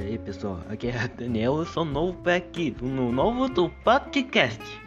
E aí pessoal, aqui é Daniel, eu sou novo por aqui, no novo do podcast.